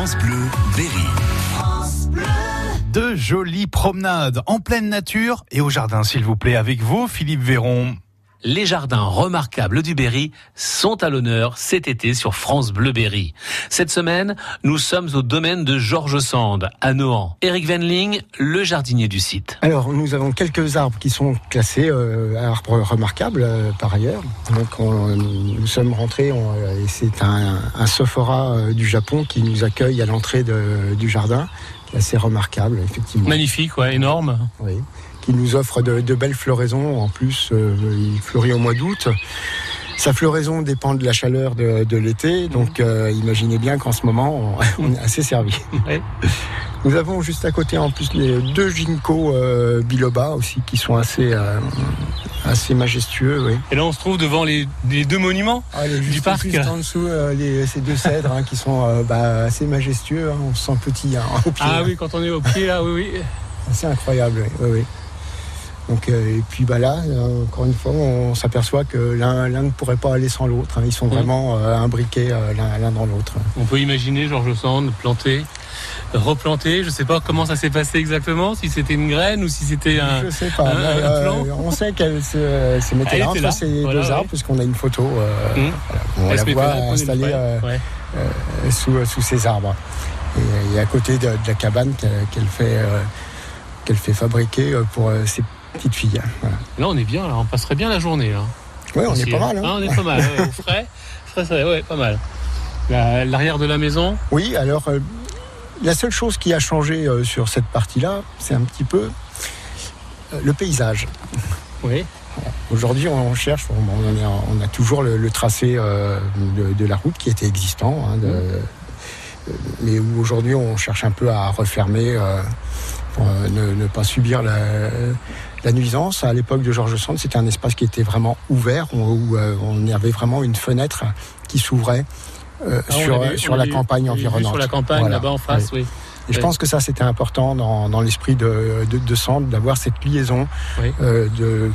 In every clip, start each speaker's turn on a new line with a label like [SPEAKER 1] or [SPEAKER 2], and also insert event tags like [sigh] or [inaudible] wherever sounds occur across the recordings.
[SPEAKER 1] France Bleu, Berry.
[SPEAKER 2] De jolies promenades en pleine nature et au jardin, s'il vous plaît, avec vous, Philippe Véron.
[SPEAKER 3] Les jardins remarquables du Berry sont à l'honneur cet été sur France Bleu Berry. Cette semaine, nous sommes au domaine de Georges Sand, à Nohant. Eric Venling, le jardinier du site.
[SPEAKER 4] Alors, nous avons quelques arbres qui sont classés euh, arbres remarquables euh, par ailleurs. Donc, on- nous sommes rentrés on- et c'est un, un Sephora euh, du Japon qui nous accueille à l'entrée de- du jardin. qui est assez remarquable, effectivement.
[SPEAKER 5] Magnifique, ouais, énorme.
[SPEAKER 4] Oui. Qui nous offre de, de belles floraisons. En plus, euh, il fleurit au mois d'août. Sa floraison dépend de la chaleur de, de l'été, donc euh, imaginez bien qu'en ce moment, on, [laughs] on est assez servi.
[SPEAKER 5] Ouais.
[SPEAKER 4] Nous avons juste à côté en plus les deux ginkgo euh, biloba aussi qui sont assez, euh, assez majestueux. Oui.
[SPEAKER 5] Et là, on se trouve devant les, les deux monuments.
[SPEAKER 4] Ah, les- juste,
[SPEAKER 5] parc.
[SPEAKER 4] juste en dessous, les- ces deux cèdres hein, qui sont bah, assez majestueux. hein, on se sent petit hein, au pied.
[SPEAKER 5] Ah oui, quand on est au pied, là, oui, oui.
[SPEAKER 4] C'est incroyable, oui, oui. Donc, euh, et puis bah là, euh, encore une fois, on s'aperçoit que l'un ne pourrait pas aller sans l'autre. hein. Ils sont vraiment euh, imbriqués l'un dans l'autre.
[SPEAKER 5] On peut imaginer Georges Sand planter, replanter. Je sais pas comment ça s'est passé exactement, si c'était une graine ou si c'était un.
[SPEAKER 4] Je sais pas.
[SPEAKER 5] un-
[SPEAKER 4] mais,
[SPEAKER 5] un plan
[SPEAKER 4] on sait qu'elle se, se là entre
[SPEAKER 5] là,
[SPEAKER 4] ces
[SPEAKER 5] voilà,
[SPEAKER 4] deux
[SPEAKER 5] ouais.
[SPEAKER 4] arbres, puisqu'on a une photo. euh,
[SPEAKER 5] Hum.
[SPEAKER 4] voilà, on la voit
[SPEAKER 5] là,
[SPEAKER 4] installée euh,
[SPEAKER 5] Ouais.
[SPEAKER 4] sous, sous ces arbres. Et, et à côté de, de la cabane qu'elle fait, qu'elle fait fabriquer pour ses petites filles. Voilà.
[SPEAKER 5] Là, on est bien, là, on passerait bien la journée. Là.
[SPEAKER 4] Ouais, on
[SPEAKER 5] Ici,
[SPEAKER 4] est pas mal. hein.
[SPEAKER 5] Ah, on est pas mal, ouais, au frais. [laughs] frais, ça, ouais, pas mal. La- L'arrière de la maison,
[SPEAKER 4] Oui, alors euh, la seule chose qui a changé euh, sur cette partie-là, c'est un petit peu euh, le paysage.
[SPEAKER 5] oui.
[SPEAKER 4] Aujourd'hui, on cherche, on, on on a toujours le, le tracé de, de la route qui était existant, hein, de- euh, mais où aujourd'hui on cherche un peu à refermer pour euh, ne, ne pas subir la, la nuisance. À l'époque de Georges Sand, c'était un espace qui était vraiment ouvert, où, où, euh, on avait vraiment une fenêtre qui s'ouvrait euh,
[SPEAKER 5] Ah,
[SPEAKER 4] sur, la campagne environnante.
[SPEAKER 5] Sur la campagne,
[SPEAKER 4] Voilà.
[SPEAKER 5] là-bas en face, oui.
[SPEAKER 4] Et je pense que ça, c'était important dans, dans l'esprit de, de, de Sand, d'avoir cette liaison
[SPEAKER 5] Oui.
[SPEAKER 4] euh, de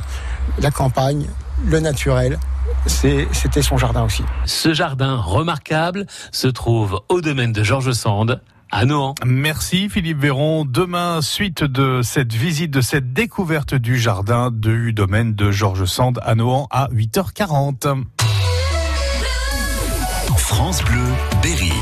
[SPEAKER 4] la campagne, le naturel. C'était son jardin aussi.
[SPEAKER 3] Ce jardin remarquable se trouve au domaine de Georges Sand, à Nohant.
[SPEAKER 2] Merci Philippe Véron. Demain, suite de cette visite, de cette découverte du jardin du domaine de Georges Sand à Nohant à 8h40.
[SPEAKER 1] France Bleu, Berry.